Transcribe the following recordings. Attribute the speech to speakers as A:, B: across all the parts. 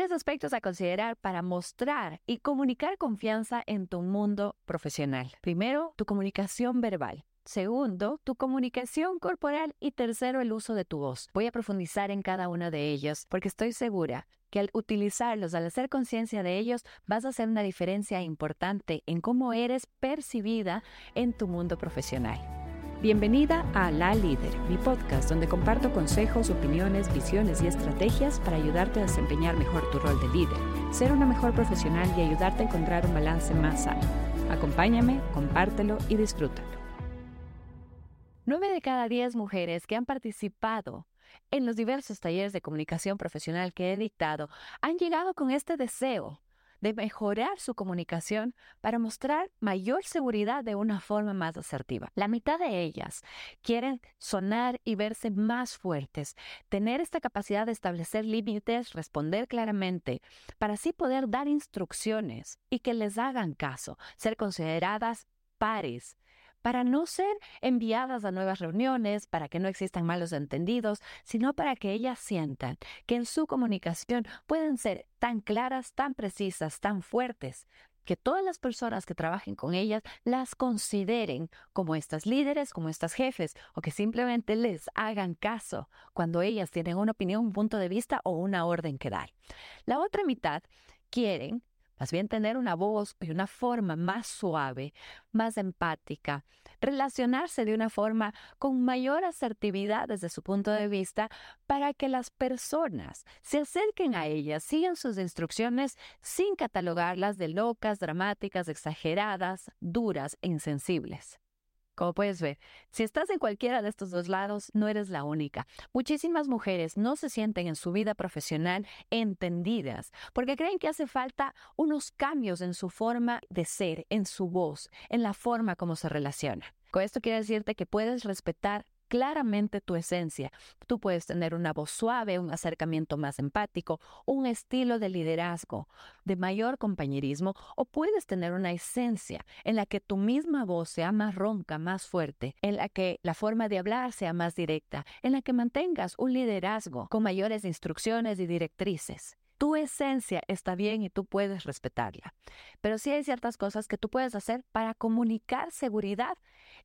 A: Tres aspectos a considerar para mostrar y comunicar confianza en tu mundo profesional. Primero, tu comunicación verbal. Segundo, tu comunicación corporal y tercero, el uso de tu voz. Voy a profundizar en cada uno de ellos porque estoy segura que al utilizarlos, al hacer conciencia de ellos, vas a hacer una diferencia importante en cómo eres percibida en tu mundo profesional. Bienvenida a La Líder, mi podcast donde comparto consejos, opiniones, visiones y estrategias para ayudarte a desempeñar mejor tu rol de líder, ser una mejor profesional y ayudarte a encontrar un balance más sano. Acompáñame, compártelo y disfrútalo. Nueve de cada diez mujeres que han participado en los diversos talleres de comunicación profesional que he dictado han llegado con este deseo de mejorar su comunicación para mostrar mayor seguridad de una forma más asertiva. La mitad de ellas quieren sonar y verse más fuertes, tener esta capacidad de establecer límites, responder claramente, para así poder dar instrucciones y que les hagan caso, ser consideradas pares para no ser enviadas a nuevas reuniones, para que no existan malos entendidos, sino para que ellas sientan que en su comunicación pueden ser tan claras, tan precisas, tan fuertes, que todas las personas que trabajen con ellas las consideren como estas líderes, como estas jefes, o que simplemente les hagan caso cuando ellas tienen una opinión, un punto de vista o una orden que dar. La otra mitad quieren más bien tener una voz y una forma más suave, más empática, relacionarse de una forma con mayor asertividad desde su punto de vista para que las personas se acerquen a ellas, sigan sus instrucciones sin catalogarlas de locas, dramáticas, exageradas, duras e insensibles. Como puedes ver, si estás en cualquiera de estos dos lados, no eres la única. Muchísimas mujeres no se sienten en su vida profesional entendidas porque creen que hace falta unos cambios en su forma de ser, en su voz, en la forma como se relaciona. Con esto quiero decirte que puedes respetar claramente tu esencia. Tú puedes tener una voz suave, un acercamiento más empático, un estilo de liderazgo, de mayor compañerismo, o puedes tener una esencia en la que tu misma voz sea más ronca, más fuerte, en la que la forma de hablar sea más directa, en la que mantengas un liderazgo con mayores instrucciones y directrices tu esencia está bien y tú puedes respetarla. Pero sí hay ciertas cosas que tú puedes hacer para comunicar seguridad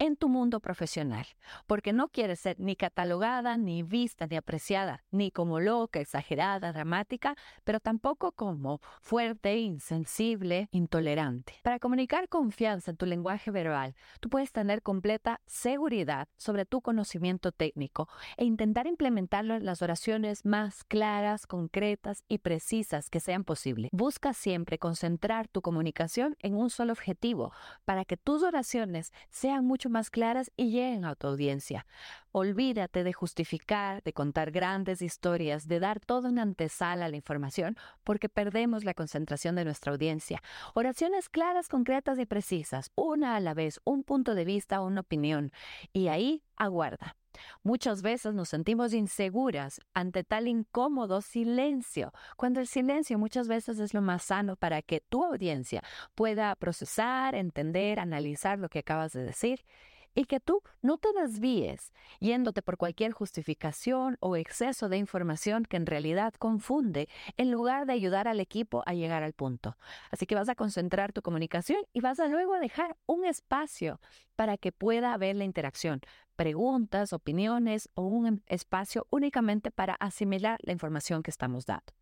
A: en tu mundo profesional, porque no quieres ser ni catalogada, ni vista, ni apreciada, ni como loca, exagerada, dramática, pero tampoco como fuerte, insensible, intolerante. Para comunicar confianza en tu lenguaje verbal, tú puedes tener completa seguridad sobre tu conocimiento técnico e intentar implementarlo en las oraciones más claras, concretas y precisas que sean posibles. Busca siempre concentrar tu comunicación en un solo objetivo para que tus oraciones sean mucho más claras y lleguen a tu audiencia. Olvídate de justificar, de contar grandes historias, de dar toda una antesala a la información, porque perdemos la concentración de nuestra audiencia. Oraciones claras, concretas y precisas, una a la vez, un punto de vista, una opinión. Y ahí aguarda. Muchas veces nos sentimos inseguras ante tal incómodo silencio, cuando el silencio muchas veces es lo más sano para que tu audiencia pueda procesar, entender, analizar lo que acabas de decir y que tú no te desvíes yéndote por cualquier justificación o exceso de información que en realidad confunde en lugar de ayudar al equipo a llegar al punto. Así que vas a concentrar tu comunicación y vas a luego dejar un espacio para que pueda haber la interacción, preguntas, opiniones o un espacio únicamente para asimilar la información que estamos dando.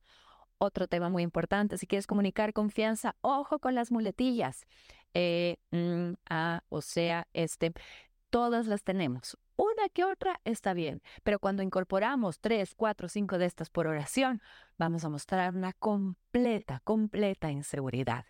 A: Otro tema muy importante, si quieres comunicar confianza, ojo con las muletillas. Eh, mm, a, o sea, este, todas las tenemos. Una que otra está bien, pero cuando incorporamos tres, cuatro, cinco de estas por oración, vamos a mostrar una completa, completa inseguridad.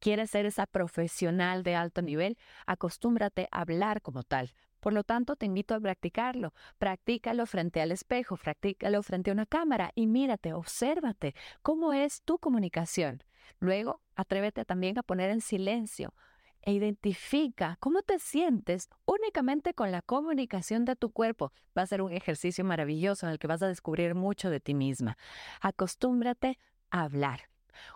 A: ¿Quieres ser esa profesional de alto nivel? Acostúmbrate a hablar como tal. Por lo tanto, te invito a practicarlo. Practícalo frente al espejo, practícalo frente a una cámara y mírate, obsérvate cómo es tu comunicación. Luego, atrévete también a poner en silencio e identifica cómo te sientes únicamente con la comunicación de tu cuerpo. Va a ser un ejercicio maravilloso en el que vas a descubrir mucho de ti misma. Acostúmbrate a hablar.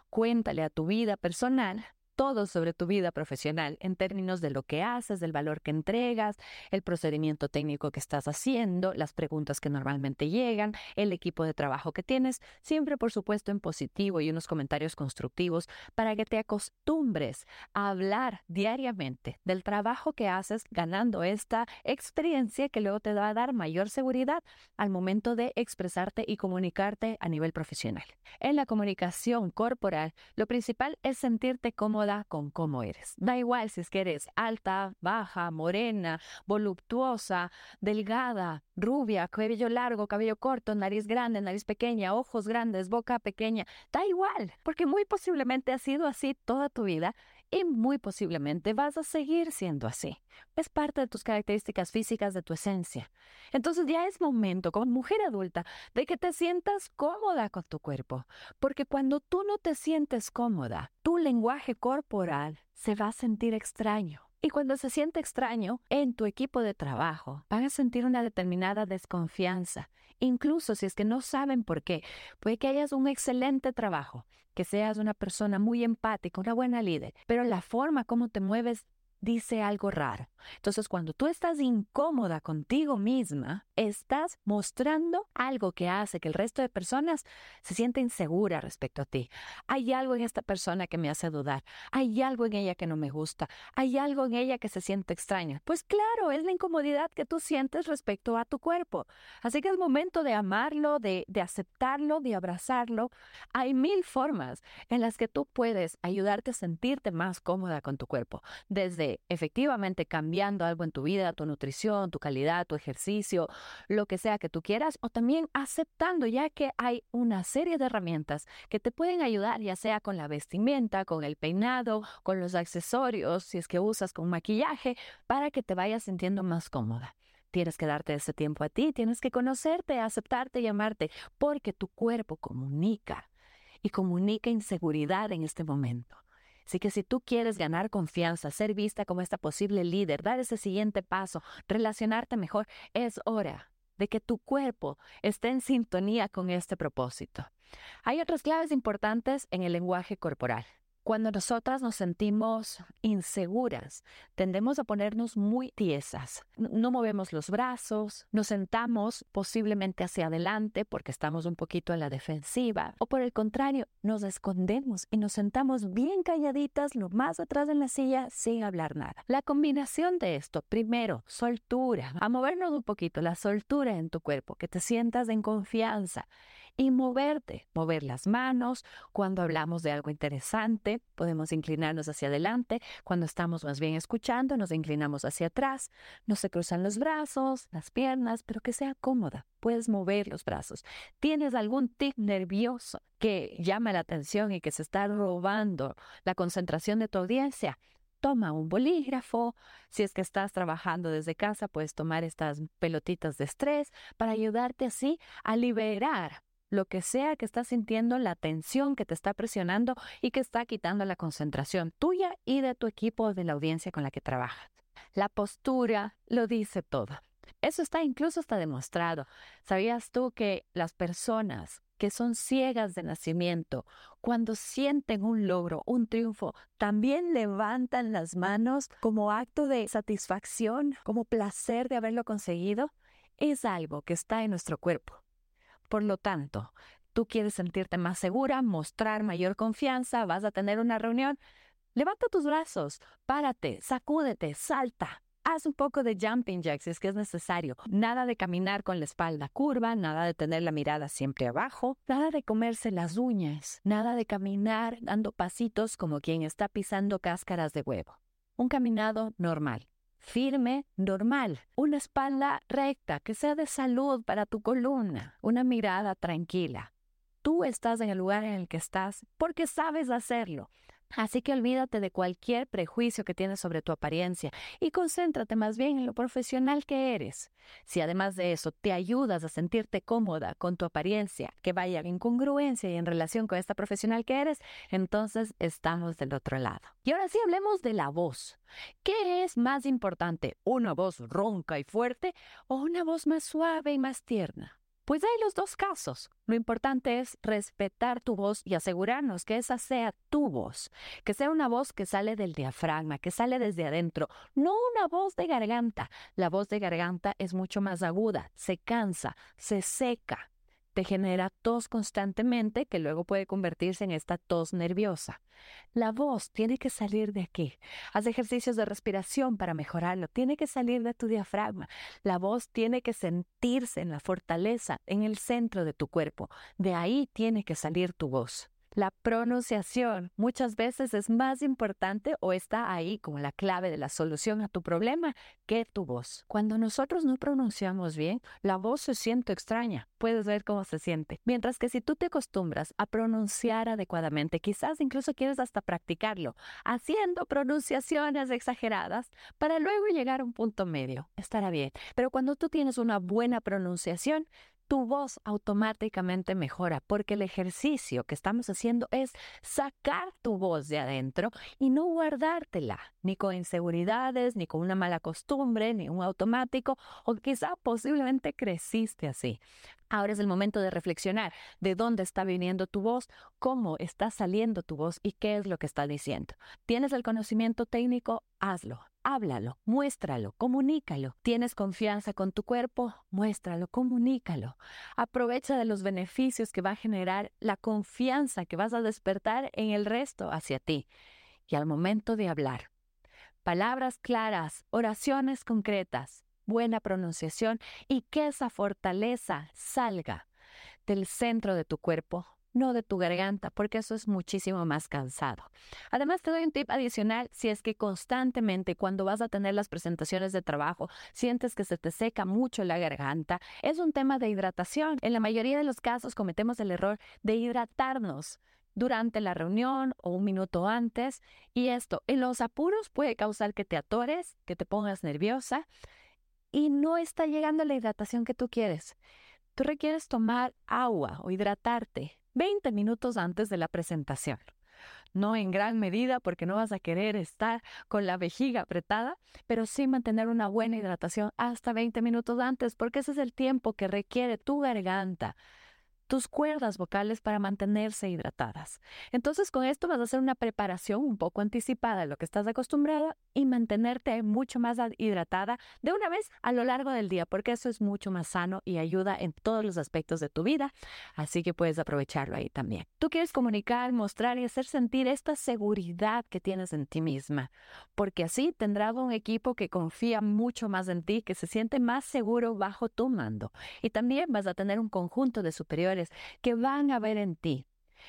A: Cuéntale a tu vida personal todo sobre tu vida profesional en términos de lo que haces, del valor que entregas, el procedimiento técnico que estás haciendo, las preguntas que normalmente llegan, el equipo de trabajo que tienes, siempre por supuesto en positivo y unos comentarios constructivos para que te acostumbres a hablar diariamente del trabajo que haces ganando esta experiencia que luego te va a dar mayor seguridad al momento de expresarte y comunicarte a nivel profesional. En la comunicación corporal, lo principal es sentirte cómodo con cómo eres. Da igual si es que eres alta, baja, morena, voluptuosa, delgada, rubia, cabello largo, cabello corto, nariz grande, nariz pequeña, ojos grandes, boca pequeña. Da igual, porque muy posiblemente ha sido así toda tu vida y muy posiblemente vas a seguir siendo así. Es parte de tus características físicas, de tu esencia. Entonces ya es momento, como mujer adulta, de que te sientas cómoda con tu cuerpo, porque cuando tú no te sientes cómoda, tu lenguaje corporal se va a sentir extraño. Y cuando se siente extraño en tu equipo de trabajo, van a sentir una determinada desconfianza, incluso si es que no saben por qué. Puede que hayas un excelente trabajo, que seas una persona muy empática, una buena líder, pero la forma como te mueves dice algo raro. Entonces, cuando tú estás incómoda contigo misma, estás mostrando algo que hace que el resto de personas se sienta insegura respecto a ti. Hay algo en esta persona que me hace dudar. Hay algo en ella que no me gusta. Hay algo en ella que se siente extraña. Pues claro, es la incomodidad que tú sientes respecto a tu cuerpo. Así que es momento de amarlo, de, de aceptarlo, de abrazarlo. Hay mil formas en las que tú puedes ayudarte a sentirte más cómoda con tu cuerpo. Desde efectivamente cambiando algo en tu vida, tu nutrición, tu calidad, tu ejercicio, lo que sea que tú quieras, o también aceptando ya que hay una serie de herramientas que te pueden ayudar, ya sea con la vestimenta, con el peinado, con los accesorios, si es que usas con maquillaje, para que te vayas sintiendo más cómoda. Tienes que darte ese tiempo a ti, tienes que conocerte, aceptarte y amarte, porque tu cuerpo comunica y comunica inseguridad en este momento. Así que si tú quieres ganar confianza, ser vista como esta posible líder, dar ese siguiente paso, relacionarte mejor, es hora de que tu cuerpo esté en sintonía con este propósito. Hay otras claves importantes en el lenguaje corporal. Cuando nosotras nos sentimos inseguras, tendemos a ponernos muy tiesas. No movemos los brazos, nos sentamos posiblemente hacia adelante porque estamos un poquito en la defensiva, o por el contrario, nos escondemos y nos sentamos bien calladitas lo más atrás en la silla sin hablar nada. La combinación de esto, primero, soltura, a movernos un poquito, la soltura en tu cuerpo, que te sientas en confianza y moverte, mover las manos. Cuando hablamos de algo interesante, podemos inclinarnos hacia adelante. Cuando estamos más bien escuchando, nos inclinamos hacia atrás. No se cruzan los brazos, las piernas, pero que sea cómoda. Puedes mover los brazos. ¿Tienes algún tic nervioso que llama la atención y que se está robando la concentración de tu audiencia? toma un bolígrafo. Si es que estás trabajando desde casa, puedes tomar estas pelotitas de estrés para ayudarte así a liberar lo que sea que estás sintiendo, la tensión que te está presionando y que está quitando la concentración tuya y de tu equipo de la audiencia con la que trabajas. La postura lo dice todo. Eso está incluso está demostrado. ¿Sabías tú que las personas que son ciegas de nacimiento, cuando sienten un logro, un triunfo, también levantan las manos como acto de satisfacción, como placer de haberlo conseguido? Es algo que está en nuestro cuerpo. Por lo tanto, tú quieres sentirte más segura, mostrar mayor confianza, vas a tener una reunión, levanta tus brazos, párate, sacúdete, salta. Haz un poco de jumping jacks si es que es necesario. Nada de caminar con la espalda curva, nada de tener la mirada siempre abajo, nada de comerse las uñas, nada de caminar dando pasitos como quien está pisando cáscaras de huevo. Un caminado normal firme, normal, una espalda recta, que sea de salud para tu columna, una mirada tranquila. Tú estás en el lugar en el que estás porque sabes hacerlo. Así que olvídate de cualquier prejuicio que tienes sobre tu apariencia y concéntrate más bien en lo profesional que eres. Si además de eso te ayudas a sentirte cómoda con tu apariencia, que vaya en congruencia y en relación con esta profesional que eres, entonces estamos del otro lado. Y ahora sí hablemos de la voz. ¿Qué es más importante, una voz ronca y fuerte o una voz más suave y más tierna? Pues hay los dos casos. Lo importante es respetar tu voz y asegurarnos que esa sea tu voz, que sea una voz que sale del diafragma, que sale desde adentro, no una voz de garganta. La voz de garganta es mucho más aguda, se cansa, se seca te genera tos constantemente que luego puede convertirse en esta tos nerviosa. La voz tiene que salir de aquí. Haz ejercicios de respiración para mejorarlo. Tiene que salir de tu diafragma. La voz tiene que sentirse en la fortaleza, en el centro de tu cuerpo. De ahí tiene que salir tu voz. La pronunciación muchas veces es más importante o está ahí como la clave de la solución a tu problema que tu voz. Cuando nosotros no pronunciamos bien, la voz se siente extraña. Puedes ver cómo se siente. Mientras que si tú te acostumbras a pronunciar adecuadamente, quizás incluso quieres hasta practicarlo, haciendo pronunciaciones exageradas para luego llegar a un punto medio. Estará bien. Pero cuando tú tienes una buena pronunciación, tu voz automáticamente mejora porque el ejercicio que estamos haciendo es sacar tu voz de adentro y no guardártela, ni con inseguridades, ni con una mala costumbre, ni un automático, o quizá posiblemente creciste así. Ahora es el momento de reflexionar de dónde está viniendo tu voz, cómo está saliendo tu voz y qué es lo que está diciendo. ¿Tienes el conocimiento técnico? Hazlo háblalo, muéstralo, comunícalo. ¿Tienes confianza con tu cuerpo? Muéstralo, comunícalo. Aprovecha de los beneficios que va a generar la confianza que vas a despertar en el resto hacia ti. Y al momento de hablar, palabras claras, oraciones concretas, buena pronunciación y que esa fortaleza salga del centro de tu cuerpo no de tu garganta, porque eso es muchísimo más cansado. Además, te doy un tip adicional si es que constantemente cuando vas a tener las presentaciones de trabajo sientes que se te seca mucho la garganta, es un tema de hidratación. En la mayoría de los casos cometemos el error de hidratarnos durante la reunión o un minuto antes y esto en los apuros puede causar que te atores, que te pongas nerviosa y no está llegando la hidratación que tú quieres. Tú requieres tomar agua o hidratarte 20 minutos antes de la presentación. No en gran medida porque no vas a querer estar con la vejiga apretada, pero sí mantener una buena hidratación hasta 20 minutos antes porque ese es el tiempo que requiere tu garganta tus cuerdas vocales para mantenerse hidratadas. Entonces con esto vas a hacer una preparación un poco anticipada de lo que estás acostumbrada y mantenerte mucho más hidratada de una vez a lo largo del día, porque eso es mucho más sano y ayuda en todos los aspectos de tu vida, así que puedes aprovecharlo ahí también. Tú quieres comunicar, mostrar y hacer sentir esta seguridad que tienes en ti misma, porque así tendrás un equipo que confía mucho más en ti, que se siente más seguro bajo tu mando y también vas a tener un conjunto de superiores que van a ver en ti.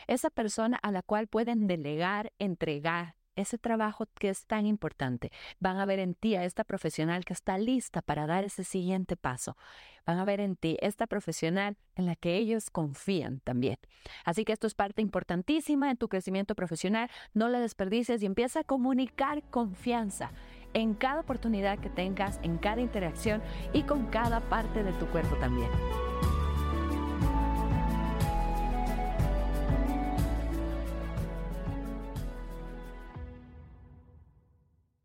A: Esa persona a la cual pueden delegar, entregar ese trabajo que es tan importante. Van a ver en ti a esta profesional que está lista para dar ese siguiente paso. Van a ver en ti esta profesional en la que ellos confían también. Así que esto es parte importantísima en tu crecimiento profesional. No la desperdicies y empieza a comunicar confianza en cada oportunidad que tengas, en cada interacción y con cada parte de tu cuerpo también.